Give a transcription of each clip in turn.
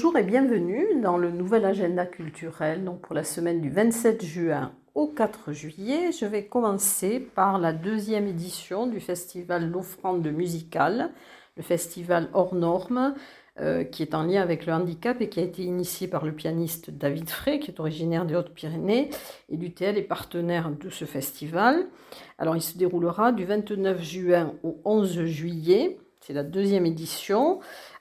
Bonjour et bienvenue dans le nouvel agenda culturel pour la semaine du 27 juin au 4 juillet. Je vais commencer par la deuxième édition du festival L'Offrande musicale, le festival hors normes euh, qui est en lien avec le handicap et qui a été initié par le pianiste David Frey, qui est originaire des Hautes-Pyrénées. Et l'UTL est partenaire de ce festival. Alors il se déroulera du 29 juin au 11 juillet. C'est la deuxième édition.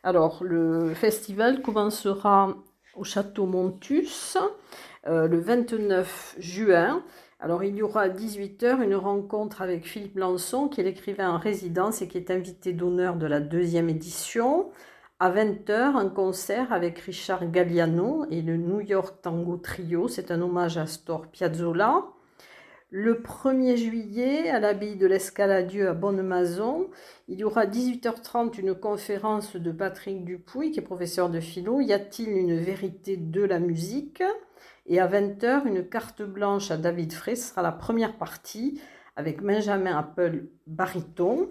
Alors, le festival commencera au château Montus euh, le 29 juin. Alors, il y aura à 18h une rencontre avec Philippe Lançon, qui est l'écrivain en résidence et qui est invité d'honneur de la deuxième édition. À 20h, un concert avec Richard Galliano et le New York Tango Trio. C'est un hommage à Astor Piazzolla. Le 1er juillet, à l'abbaye de l'Escaladieu à Bonne-Maison, il y aura à 18h30 une conférence de Patrick Dupuy, qui est professeur de philo. Y a-t-il une vérité de la musique? Et à 20h, une carte blanche à David Frey. Sera la première partie avec Benjamin Apple baryton.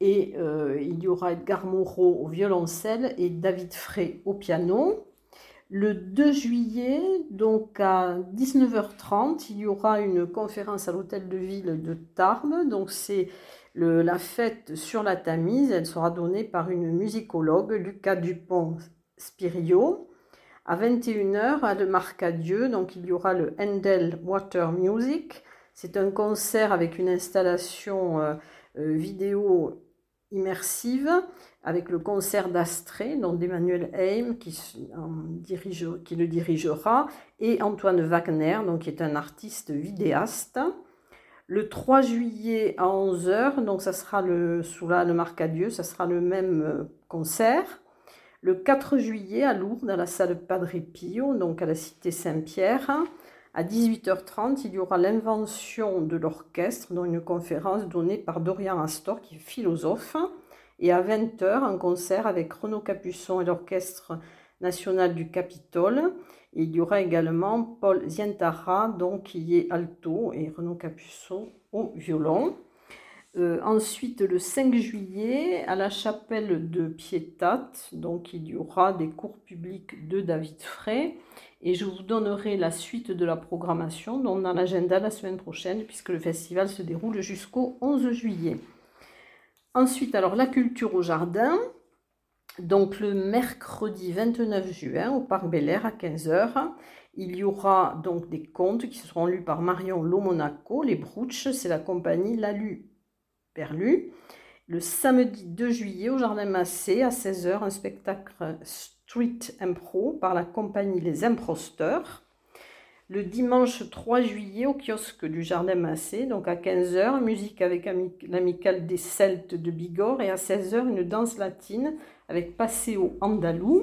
Et euh, il y aura Edgar Moreau au violoncelle et David Frey au piano. Le 2 juillet, donc à 19h30, il y aura une conférence à l'hôtel de ville de Tarbes. Donc c'est la fête sur la Tamise. Elle sera donnée par une musicologue, Lucas Dupont-Spirio. À 21h, à de Marcadieu, donc il y aura le Handel Water Music. C'est un concert avec une installation euh, euh, vidéo immersive avec le concert d'Astrée, donc d'Emmanuel Heim qui, le dirigera, et Antoine Wagner, donc, qui est un artiste vidéaste. Le 3 juillet à 11h, donc ça sera le, sous la, le Marcadieu, ça sera le même euh, concert. Le 4 juillet à Lourdes, à la salle Padre Pio, donc à la cité Saint-Pierre, à 18h30, il y aura l'invention de l'orchestre, dont une conférence donnée par Dorian Astor, qui est philosophe. Et à 20h, un concert avec Renaud Capuçon et l'Orchestre national du Capitole. il y aura également Paul Zientara, donc, qui est alto, et Renaud Capuçon au violon. Euh, ensuite, le 5 juillet, à la chapelle de Pietat, donc il y aura des cours publics de David Frey. Et je vous donnerai la suite de la programmation dans l'agenda la semaine prochaine, puisque le festival se déroule jusqu'au 11 juillet. Ensuite, alors la culture au jardin. Donc le mercredi 29 juin au Parc Bel Air à 15h, il y aura donc des contes qui seront lus par Marion Lomonaco, les Brouches, c'est la compagnie Lalu Perlu. Le samedi 2 juillet au Jardin Massé à 16h, un spectacle Street Impro par la compagnie Les Improsteurs le dimanche 3 juillet au kiosque du Jardin Massé, donc à 15h, musique avec l'amicale des Celtes de Bigorre et à 16h, une danse latine avec Paseo Andalou.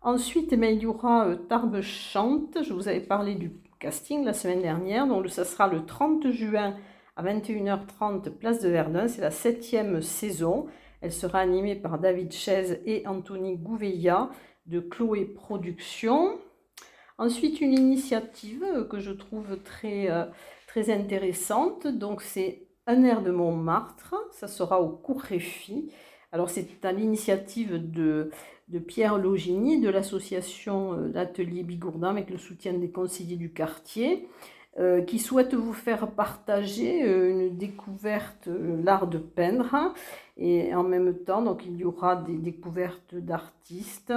Ensuite, eh il y aura euh, Tarbes Chante, je vous avais parlé du casting la semaine dernière, donc ça sera le 30 juin à 21h30, place de Verdun, c'est la septième saison. Elle sera animée par David Chaise et Anthony Gouveia de Chloé Productions. Ensuite, une initiative que je trouve très, euh, très intéressante. Donc, c'est un air de Montmartre. Ça sera au cours Réfi. Alors, c'est à l'initiative de, Pierre Logini, de l'association euh, d'Atelier Bigourdin, avec le soutien des conseillers du quartier, euh, qui souhaite vous faire partager une découverte, l'art de peindre. Et en même temps, donc, il y aura des découvertes d'artistes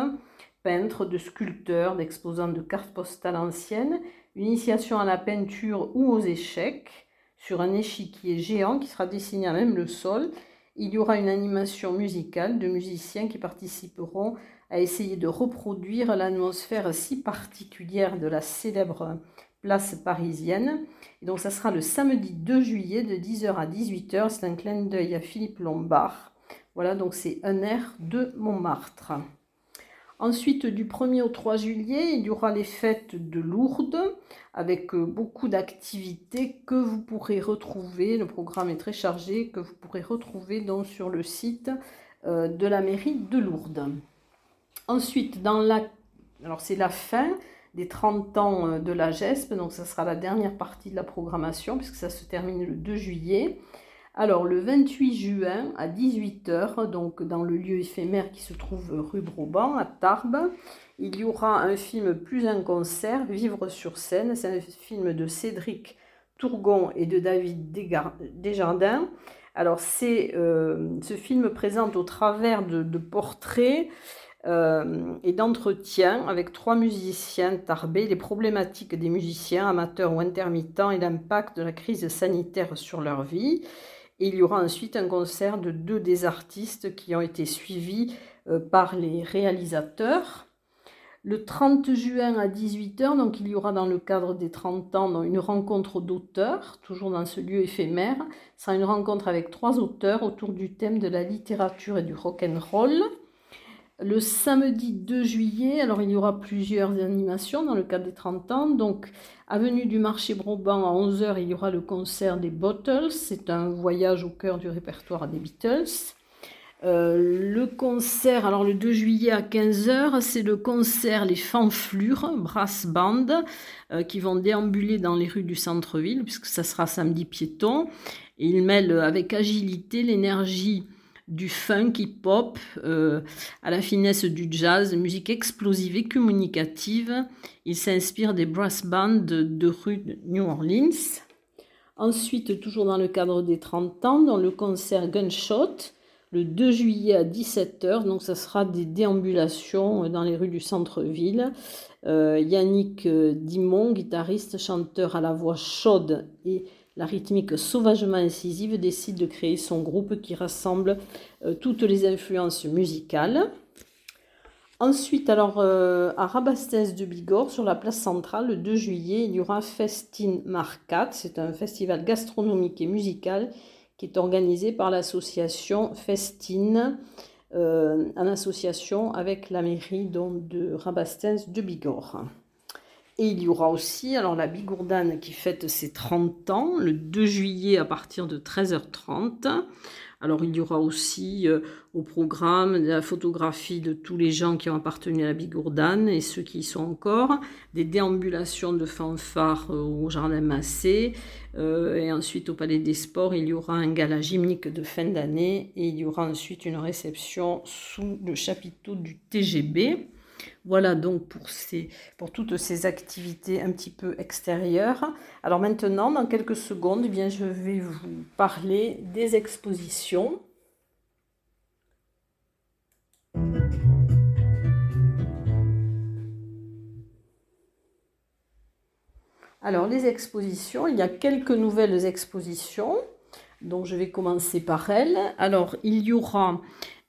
peintres, de sculpteurs, d'exposants de cartes postales anciennes, une initiation à la peinture ou aux échecs sur un échiquier géant qui sera dessiné à même le sol. Il y aura une animation musicale de musiciens qui participeront à essayer de reproduire l'atmosphère si particulière de la célèbre place parisienne. Et donc ça sera le samedi 2 juillet de 10h à 18h. C'est un clin d'œil à Philippe Lombard. Voilà, donc c'est un air de Montmartre. Ensuite, du 1er au 3 juillet, il y aura les fêtes de Lourdes avec euh, beaucoup d'activités que vous pourrez retrouver. Le programme est très chargé, que vous pourrez retrouver donc sur le site euh, de la mairie de Lourdes. Ensuite, dans la... alors c'est la fin des 30 ans euh, de la GESP, donc ça sera la dernière partie de la programmation puisque ça se termine le 2 juillet Alors, le 28 juin à 18h, donc dans le lieu éphémère qui se trouve rue Broban, à Tarbes, il y aura un film plus un concert, Vivre sur scène. C'est un film de Cédric Tourgon et de David Desjardins. Alors, c'est, euh, ce film présente au travers de, portraits euh, et d'entretiens avec trois musiciens tarbés les problématiques des musiciens, amateurs ou intermittents et l'impact de la crise sanitaire sur leur vie. Et il y aura ensuite un concert de deux des artistes qui ont été suivis euh, par les réalisateurs. Le 30 juin à 18h, donc il y aura dans le cadre des 30 ans une rencontre d'auteurs, toujours dans ce lieu éphémère. Ce sera une rencontre avec trois auteurs autour du thème de la littérature et du rock'n'roll. Le samedi 2 juillet, alors il y aura plusieurs animations dans le cadre des 30 ans. Donc, avenue du marché Broban à 11h, il y aura le concert des Bottles. C'est un voyage au cœur du répertoire des Beatles. Euh, le concert, alors le 2 juillet à 15h, c'est le concert Les Fanflures, Brass Band, euh, qui vont déambuler dans les rues du centre-ville, puisque ça sera samedi piéton. Et ils mêlent avec agilité l'énergie du funk hip-hop euh, à la finesse du jazz, musique explosive et communicative. Il s'inspire des brass bands de, rue de New Orleans. Ensuite, toujours dans le cadre des 30 ans, dans le concert Gunshot, le 2 juillet à 17h, donc ça sera des déambulations dans les rues du centre-ville. Euh, Yannick Dimon, guitariste, chanteur à la voix chaude et la rythmique sauvagement incisive décide de créer son groupe qui rassemble euh, toutes les influences musicales. Ensuite, alors euh, à Rabastès de Bigorre, sur la place centrale, le 2 juillet, il y aura Festine Marcat. C'est un festival gastronomique et musical qui est organisé par l'association Festine, euh, en association avec la mairie de Rabastens de Bigorre. Et il y aura aussi alors la Bigourdane qui fête ses 30 ans le 2 juillet à partir de 13h30. Alors il y aura aussi euh, au programme la photographie de tous les gens qui ont appartenu à la Bigourdane et ceux qui y sont encore, des déambulations de fanfares euh, au Jardin Massé euh, et ensuite au Palais des Sports il y aura un gala gymnique de fin d'année et il y aura ensuite une réception sous le chapiteau du TGB. Voilà donc pour, toutes ces activités un petit peu extérieures. Alors maintenant, dans quelques secondes, eh bien, je vais vous parler des expositions. Alors les expositions, il y a quelques nouvelles expositions, donc je vais commencer par elles. Alors il y aura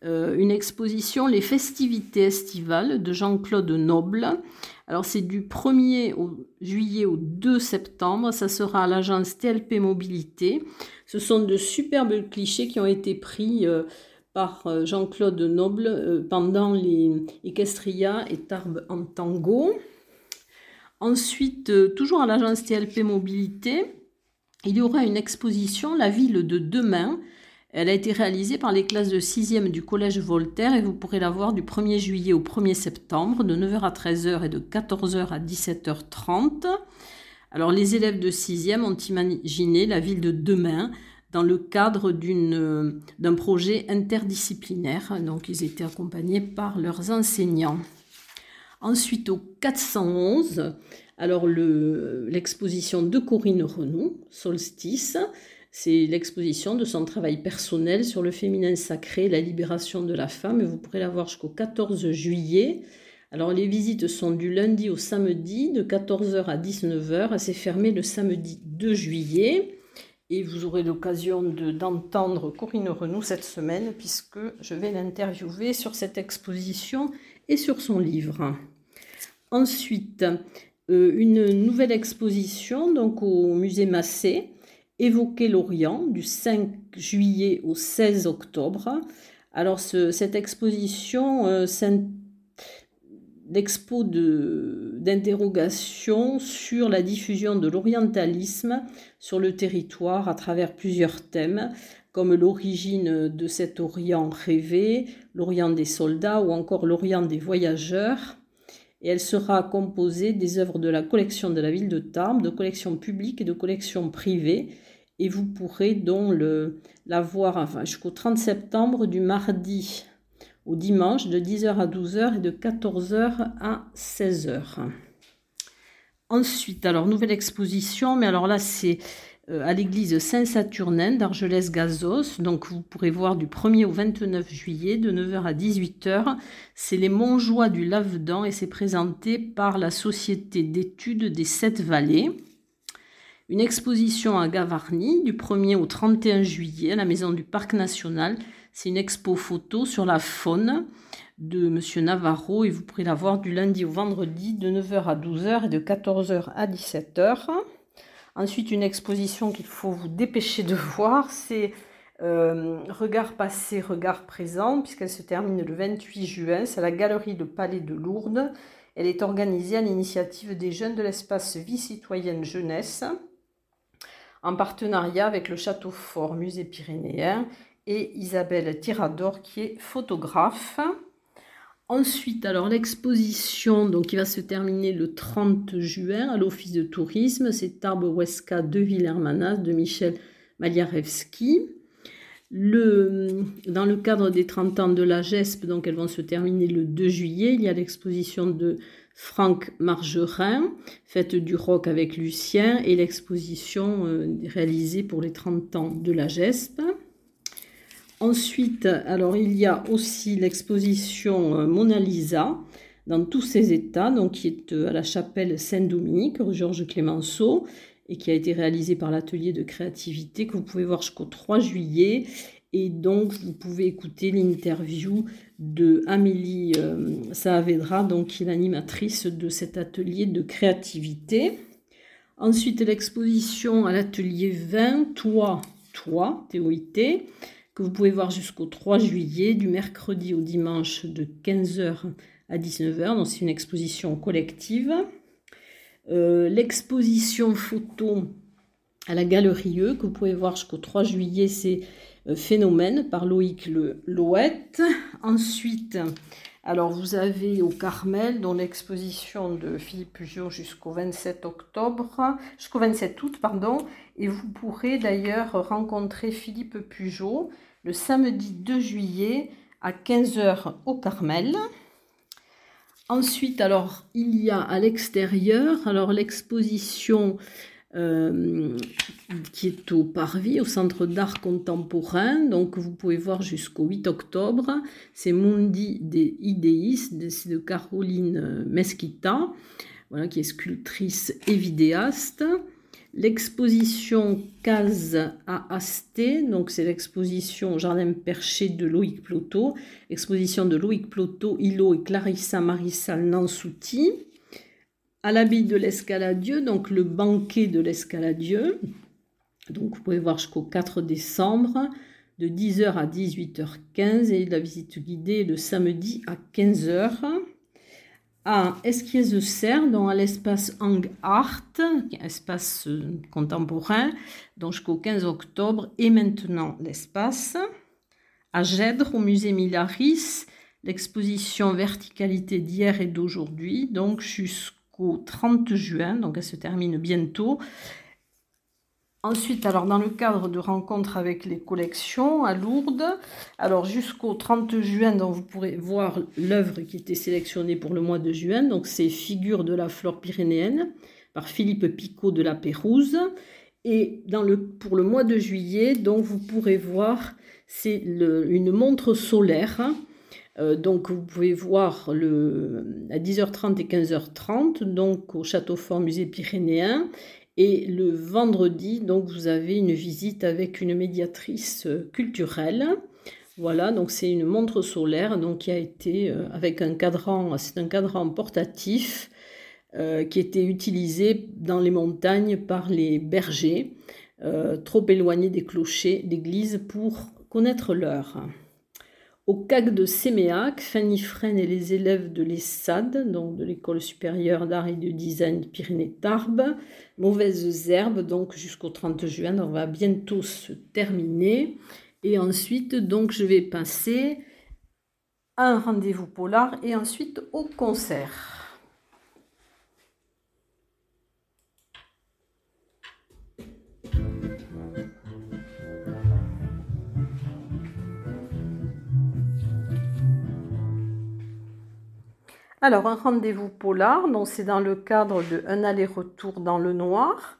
une exposition Les festivités estivales de Jean-Claude Noble. Alors c'est du 1er juillet au 2 septembre, ça sera à l'agence TLP Mobilité. Ce sont de superbes clichés qui ont été pris euh, par euh, Jean-Claude Noble pendant les Equestria et Tarbes en tango. Ensuite, toujours à l'agence TLP Mobilité, il y aura une exposition La ville de demain elle a été réalisée par les classes de 6e du Collège Voltaire et vous pourrez la voir du 1er juillet au 1er septembre de 9h à 13h et de 14h à 17h30. Alors les élèves de 6e ont imaginé la ville de demain dans le cadre d'un projet interdisciplinaire. Donc ils étaient accompagnés par leurs enseignants. Ensuite au 411, alors l'exposition de Corinne Renou, Solstice, c'est l'exposition de son travail personnel sur le féminin sacré, la libération de la femme. Vous pourrez la voir jusqu'au 14 juillet. Alors les visites sont du lundi au samedi de 14h à 19h. C'est fermé le samedi 2 juillet. Et vous aurez l'occasion d'entendre Corinne Renou cette semaine puisque je vais l'interviewer sur cette exposition et sur son livre. Ensuite, euh, une nouvelle exposition donc au musée Massé Évoquer l'Orient du 5 juillet au 16 octobre. Alors cette exposition, euh, l'expo d'interrogation sur la diffusion de l'orientalisme sur le territoire à travers plusieurs thèmes, comme l'origine de cet Orient rêvé, l'Orient des soldats ou encore l'Orient des voyageurs. Et elle sera composée des œuvres de la collection de la ville de Tarbes, de collections publiques et de collections privées, et vous pourrez donc le, la voir jusqu'au 30 septembre du mardi au dimanche de 10h à 12h et de 14h à 16h. Ensuite, alors nouvelle exposition, mais alors là c'est euh, à l'église Saint-Saturnin d'Argelès-Gazos. Donc vous pourrez voir du 1er au 29 juillet de 9h à 18h. C'est les Montjoie du Lavedan et c'est présenté par la Société d'études des Sept Vallées. Une exposition à Gavarnie du 1er au 31 juillet à la maison du Parc national. C'est une expo photo sur la faune de Monsieur Navarro et vous pourrez la voir du lundi au vendredi de 9h à 12h et de 14h à 17h. Ensuite, une exposition qu'il faut vous dépêcher de voir, c'est euh, Regard passé, regard présent, puisqu'elle se termine le 28 juin. C'est la galerie de Palais de Lourdes. Elle est organisée à l'initiative des jeunes de l'espace vie citoyenne jeunesse, en partenariat avec le Château Fort Musée Pyrénéen et Isabelle Tirador, qui est photographe. Ensuite, alors l'exposition donc, qui va se terminer le 30 juin à l'Office de tourisme, c'est Tarbes Huesca de Villermanas de Michel Maliarewski. Le, dans le cadre des 30 ans de la GESP, donc elles vont se terminer le 2 juillet, il y a l'exposition de Franck Margerin, Fête du rock avec Lucien, et l'exposition euh, réalisée pour les 30 ans de la GESP. Ensuite, alors il y a aussi l'exposition euh, Mona Lisa dans tous ses états, donc qui est euh, à la chapelle Saint-Dominique, Georges Clémenceau, et qui a été réalisée par l'atelier de créativité que vous pouvez voir jusqu'au 3 juillet. Et donc, vous pouvez écouter l'interview de Amélie euh, Saavedra, donc qui est l'animatrice de cet atelier de créativité. Ensuite, l'exposition à l'atelier 20, Toi, Toi, TOIT, que vous pouvez voir jusqu'au 3 juillet, du mercredi au dimanche de 15h à 19h. Donc c'est une exposition collective. Euh, l'exposition photo à la Galerie E, que vous pouvez voir jusqu'au 3 juillet, c'est euh, Phénomène par Loïc Le Louette. Ensuite, alors vous avez au Carmel, dans l'exposition de Philippe Pujot jusqu'au 27 octobre, jusqu'au 27 août, pardon, et vous pourrez d'ailleurs rencontrer Philippe Pujot le samedi 2 juillet à 15h au Carmel. Ensuite, alors, il y a à l'extérieur, alors l'exposition euh, qui est au Parvis, au Centre d'art contemporain. Donc, vous pouvez voir jusqu'au 8 octobre. C'est Mundi des idéistes, c'est de Caroline Mesquita, voilà, qui est sculptrice et vidéaste. L'exposition Case à Asté, donc c'est l'exposition Jardin perché de Loïc Ploto, exposition de Loïc Ploto, Hilo et Clarissa Marissal Nansouti, à l'habit de l'escaladieu, donc le banquet de l'escaladieu, donc vous pouvez voir jusqu'au 4 décembre, de 10h à 18h15 et la visite guidée le samedi à 15h à de Serre, dans l'espace Hang Art, espace euh, contemporain, donc jusqu'au 15 octobre, et maintenant l'espace. À Gèdre, au musée Milaris, l'exposition Verticalité d'hier et d'aujourd'hui, donc jusqu'au 30 juin, donc elle se termine bientôt. Ensuite, alors dans le cadre de rencontres avec les collections à Lourdes, alors jusqu'au 30 juin, donc vous pourrez voir l'œuvre qui était sélectionnée pour le mois de juin. Donc c'est Figures de la flore pyrénéenne par Philippe Picot de la Pérouse. Et pour le mois de juillet, donc vous pourrez voir, c'est une montre solaire. Euh, donc vous pouvez voir à 10h30 et 15h30, donc au Château Fort Musée Pyrénéen. Et le vendredi, donc, vous avez une visite avec une médiatrice euh, culturelle. Voilà, donc c'est une montre solaire donc, qui a été euh, avec un cadran, c'est un cadran portatif qui était utilisé dans les montagnes par les bergers, trop éloignés des clochers d'église pour connaître l'heure. Au CAC de Séméac, Fanny Fresne et les élèves de l'ESSAD, donc de l'École supérieure d'art et de design Pyrénées-Tarbes, mauvaises herbes, donc jusqu'au 30 juin, on va bientôt se terminer. Et ensuite, donc, je vais passer à un rendez-vous polar et ensuite au concert. Alors, un rendez-vous polar, donc c'est dans le cadre de Un aller-retour dans le noir,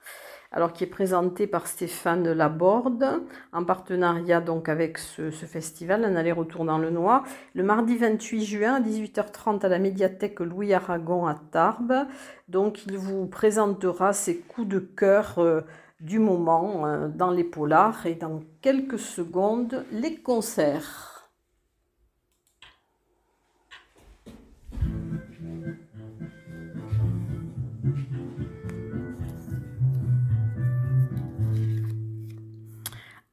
alors qui est présenté par Stéphane Laborde, en partenariat donc avec ce, festival, Un aller-retour dans le noir, le mardi 28 juin à 18h30 à la médiathèque Louis Aragon à Tarbes. Donc, il vous présentera ses coups de cœur euh, du moment euh, dans les polars et dans quelques secondes, les concerts.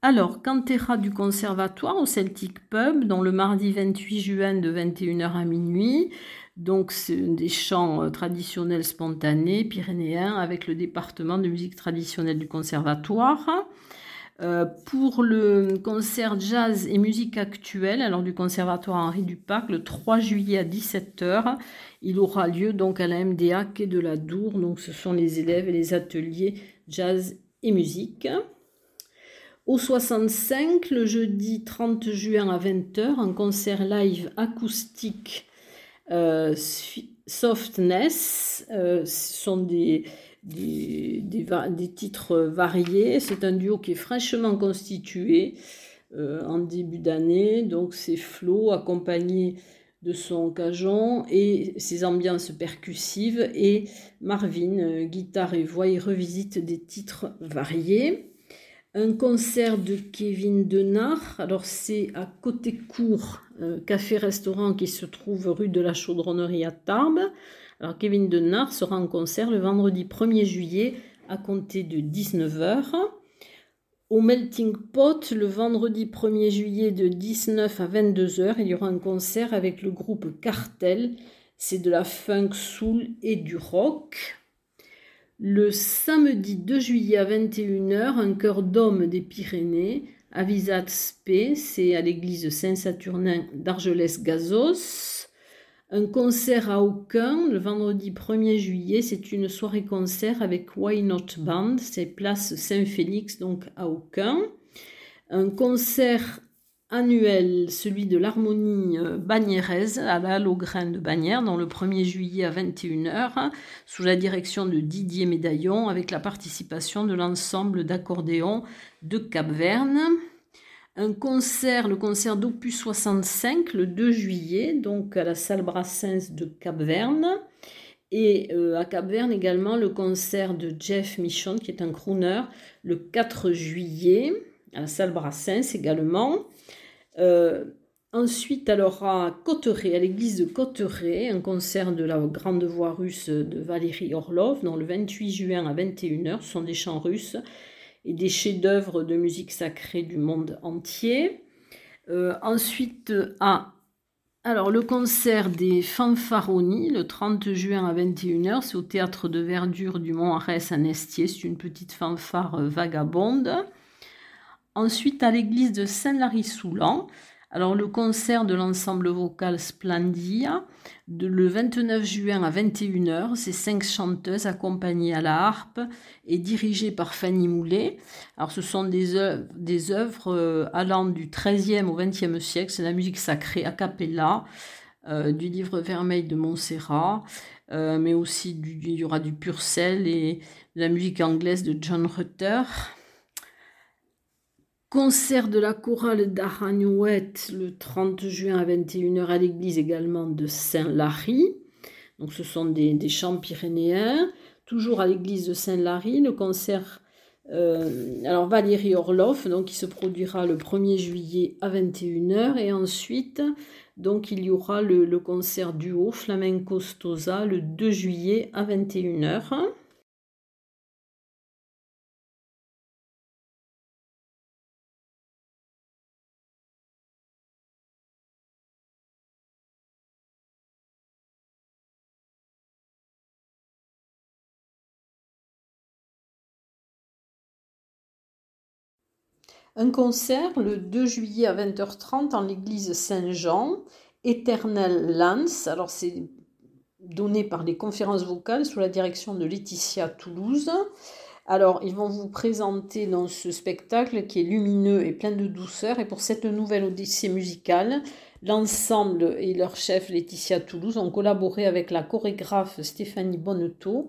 Alors, Cantera du Conservatoire au Celtic Pub, dans le mardi 28 juin de 21h à minuit. Donc, c'est des chants euh, traditionnels spontanés pyrénéens avec le département de musique traditionnelle du Conservatoire. Euh, pour le concert jazz et musique actuelle, alors du Conservatoire Henri Dupac, le 3 juillet à 17h, il aura lieu donc à la MDA quai de la Dour. Donc, ce sont les élèves et les ateliers jazz et musique. Au 65, le jeudi 30 juin à 20h, un concert live acoustique euh, Softness. Euh, ce sont des, titres variés. C'est un duo qui est fraîchement constitué euh, en début d'année. Donc c'est Flo accompagné de son cajon et ses ambiances percussives. Et Marvin, guitare et voix, y revisite des titres variés un concert de Kevin Denard. Alors c'est à côté court, café-restaurant qui se trouve rue de la Chaudronnerie à Tarbes. Alors Kevin Denard sera en concert le vendredi 1er juillet à compter de 19h. Au Melting Pot, le vendredi 1er juillet de 19 à 22h, il y aura un concert avec le groupe Cartel. C'est de la funk soul et du rock. Le samedi 2 juillet à 21h, un chœur d'hommes des Pyrénées, Avisat Spé, c'est à l'église Saint-Saturnin d'Argelès-Gazos. Un concert à Aucun, le vendredi 1er juillet, c'est une soirée-concert avec Why Not Band, c'est place Saint-Félix, donc à Aucun. Un concert annuel, celui de l'harmonie euh, bagnéraise à la Grain de Bagnères, dans le 1er juillet à 21h, sous la direction de Didier Médaillon, avec la participation de l'ensemble d'accordéons de Cap-Verne. Un concert, le concert d'Opus 65, le 2 juillet, donc à la salle Brassens de Cap-Verne. Et euh, à Cap-Verne également le concert de Jeff Michon, qui est un crooner, le 4 juillet, à la salle Brassens également. Euh, ensuite, alors à à l'église de Cotteret, un concert de la grande voix russe de Valérie Orlov, dans le 28 juin à 21h. Ce sont des chants russes et des chefs-d'œuvre de musique sacrée du monde entier. Euh, ensuite, à alors, le concert des Fanfaroni, le 30 juin à 21h, c'est au théâtre de verdure du Mont-Arès à Nestier. C'est une petite fanfare vagabonde. Ensuite, à l'église de Saint-Lary-Soulan, alors le concert de l'ensemble vocal Splendia, le 29 juin à 21h, c'est cinq chanteuses accompagnées à la harpe et dirigées par Fanny Moulet. Alors ce sont des œuvres, euh, allant du XIIIe au XXe siècle, c'est la musique sacrée a cappella, euh, du livre vermeil de Montserrat, euh, mais aussi il y aura du Purcell et de la musique anglaise de John Rutter. Concert de la chorale d'Aragnouette le 30 juin à 21h à l'église également de Saint-Lary. Donc ce sont des, chants pyrénéens. Toujours à l'église de Saint-Lary, le concert euh, alors Valérie Orloff, donc qui se produira le 1er juillet à 21h et ensuite donc il y aura le, le concert duo Flamenco Stosa le 2 juillet à 21h. Un concert le 2 juillet à 20h30 en l'église Saint-Jean, Éternel Lance. Alors c'est donné par les conférences vocales sous la direction de Laetitia Toulouse. Alors, ils vont vous présenter dans ce spectacle qui est lumineux et plein de douceur. Et pour cette nouvelle odyssée musicale, l'ensemble et leur chef Laetitia Toulouse ont collaboré avec la chorégraphe Stéphanie Bonneteau.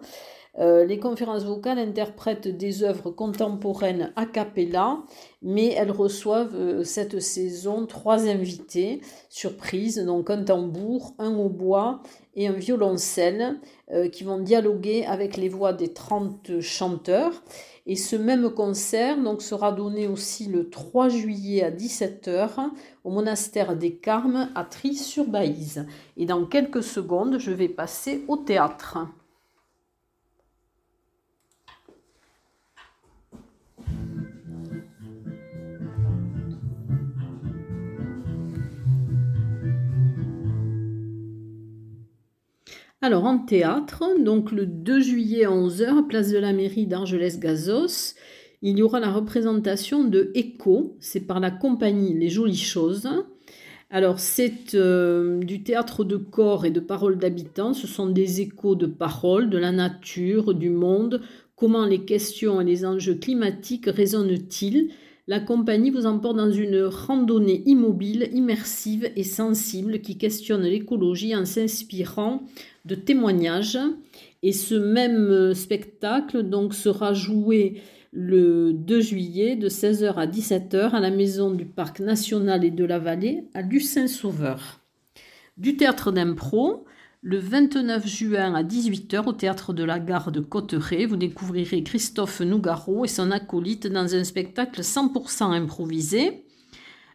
Euh, les conférences vocales interprètent des œuvres contemporaines a cappella, mais elles reçoivent euh, cette saison trois invités surprises, donc un tambour, un hautbois et un violoncelle euh, qui vont dialoguer avec les voix des 30 chanteurs. Et ce même concert donc, sera donné aussi le 3 juillet à 17h au monastère des Carmes à Tri-sur-Baïse. Et dans quelques secondes, je vais passer au théâtre. Alors en théâtre, donc le 2 juillet à 11h, place de la mairie d'Argelès-Gazos, il y aura la représentation de Echo, c'est par la compagnie Les Jolies Choses. Alors c'est euh, du théâtre de corps et de paroles d'habitants, ce sont des échos de paroles, de la nature, du monde, comment les questions et les enjeux climatiques résonnent-ils? La compagnie vous emporte dans une randonnée immobile, immersive et sensible qui questionne l'écologie en s'inspirant de témoignages. Et ce même spectacle donc sera joué le 2 juillet de 16h à 17h à la maison du Parc national et de la Vallée à Lucin-Sauveur. Du théâtre d'impro, le 29 juin à 18h au théâtre de la gare de Cotteret, vous découvrirez Christophe Nougaro et son acolyte dans un spectacle 100% improvisé.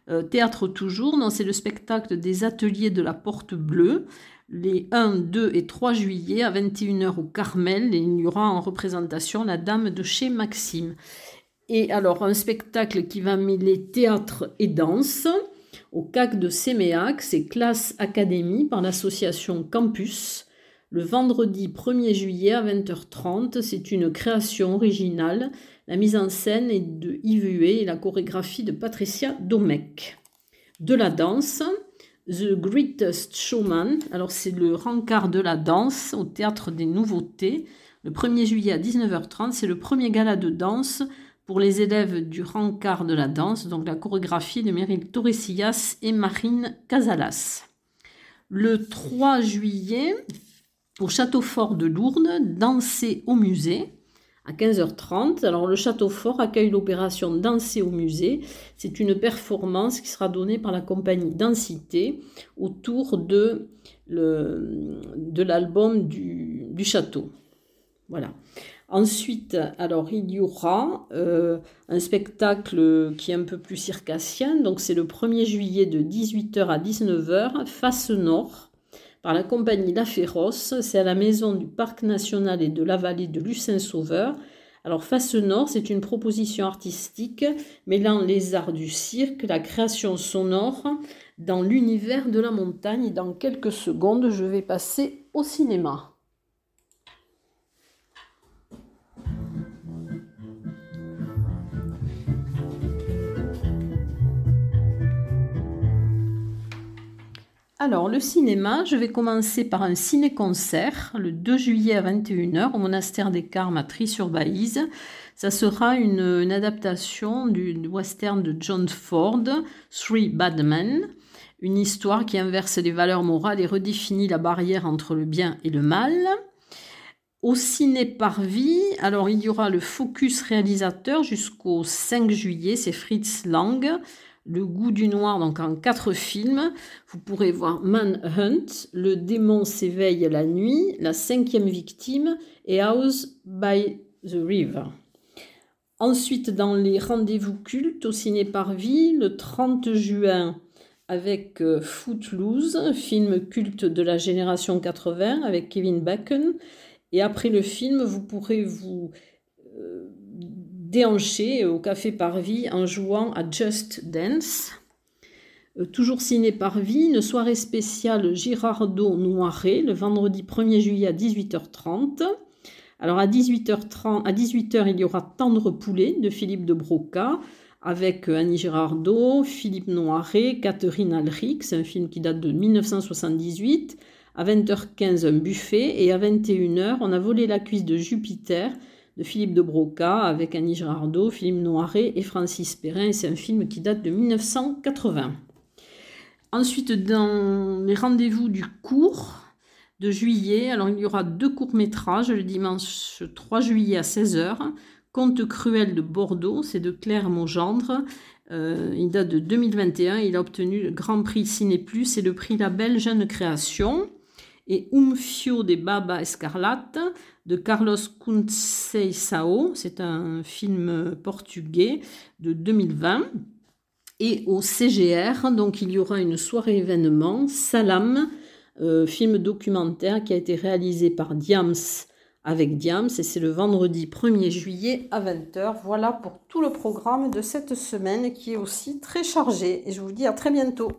Euh, théâtre toujours, non, c'est le spectacle des ateliers de la Porte Bleue, les 1, 2 et 3 juillet à 21h au Carmel, il y aura en représentation la Dame de chez Maxime. Et alors, un spectacle qui va mêler théâtre et danse au CAC de Séméac, c'est Classe Académie par l'association Campus. Le vendredi 1er juillet à 20h30, c'est une création originale. La mise en scène est de Yves Huet et la chorégraphie de Patricia Domecq. De la danse, The Greatest Showman. Alors c'est le rencard de la danse au théâtre des nouveautés. Le 1er juillet à 19h30, c'est le premier gala de danse pour les élèves du rencard de la danse, donc la chorégraphie de Meryl Torresillas et Marine Casalas. Le 3 juillet, au château fort de Lourdes, danser au musée à 15h30. Alors le château fort accueille l'opération Danser au musée. C'est une performance qui sera donnée par la compagnie Densité autour de, de l'album du, du château. Voilà. Ensuite, alors il y aura euh, un spectacle qui est un peu plus circassien, donc c'est le 1er juillet de 18h à 19h, face nord, par la compagnie La Féroce, c'est à la maison du Parc national et de la vallée de Lucin-Sauveur. Alors face nord, c'est une proposition artistique mêlant les arts du cirque, la création sonore dans l'univers de la montagne. dans quelques secondes, je vais passer au cinéma. Alors, le cinéma, je vais commencer par un ciné-concert le 2 juillet à 21h au monastère des Carmes à Tri-sur-Baïse. Ça sera une, adaptation du, western de John Ford, Three Bad Men, une histoire qui inverse les valeurs morales et redéfinit la barrière entre le bien et le mal. Au ciné Parvis, alors il y aura le focus réalisateur jusqu'au 5 juillet, c'est Fritz Lang, le goût du noir, donc en quatre films. Vous pourrez voir Manhunt, Le démon s'éveille la nuit, La cinquième victime et House by the River. Ensuite, dans les rendez-vous cultes au ciné Parvis, le 30 juin, avec euh, Footloose, film culte de la génération 80 avec Kevin Bacon. Et après le film, vous pourrez vous euh, déhanché au Café Parvis en jouant à Just Dance. Euh, toujours ciné Parvis, une soirée spéciale Girardot Noiret le vendredi 1er juillet à 18h30. Alors à 18h30, à 18h, il y aura Tendre poulet de Philippe de Broca avec euh, Annie Girardot, Philippe Noiret, Catherine Alric, c'est un film qui date de 1978. À 20h15, un buffet et à 21h, on a volé la cuisse de Jupiter de Philippe de Broca avec Annie Girardot, Philippe Noiret et Francis Perrin. C'est un film qui date de 1980. Ensuite, dans les rendez-vous du cours de juillet, alors il y aura deux courts-métrages le dimanche 3 juillet à 16h. Conte cruel de Bordeaux, c'est de Claire Mongendre. Euh, il date de 2021. Il a obtenu le Grand Prix Ciné Plus et le prix Label Jeune Création. Et Umfio de Baba Escarlate de Carlos Conceição. C'est un film portugais de 2020 et au CGR. Donc il y aura une soirée événement, Salam, euh, film documentaire qui a été réalisé par Diams avec Diams et c'est le vendredi 1er juillet à 20h. Voilà pour tout le programme de cette semaine qui est aussi très chargé et je vous dis à très bientôt.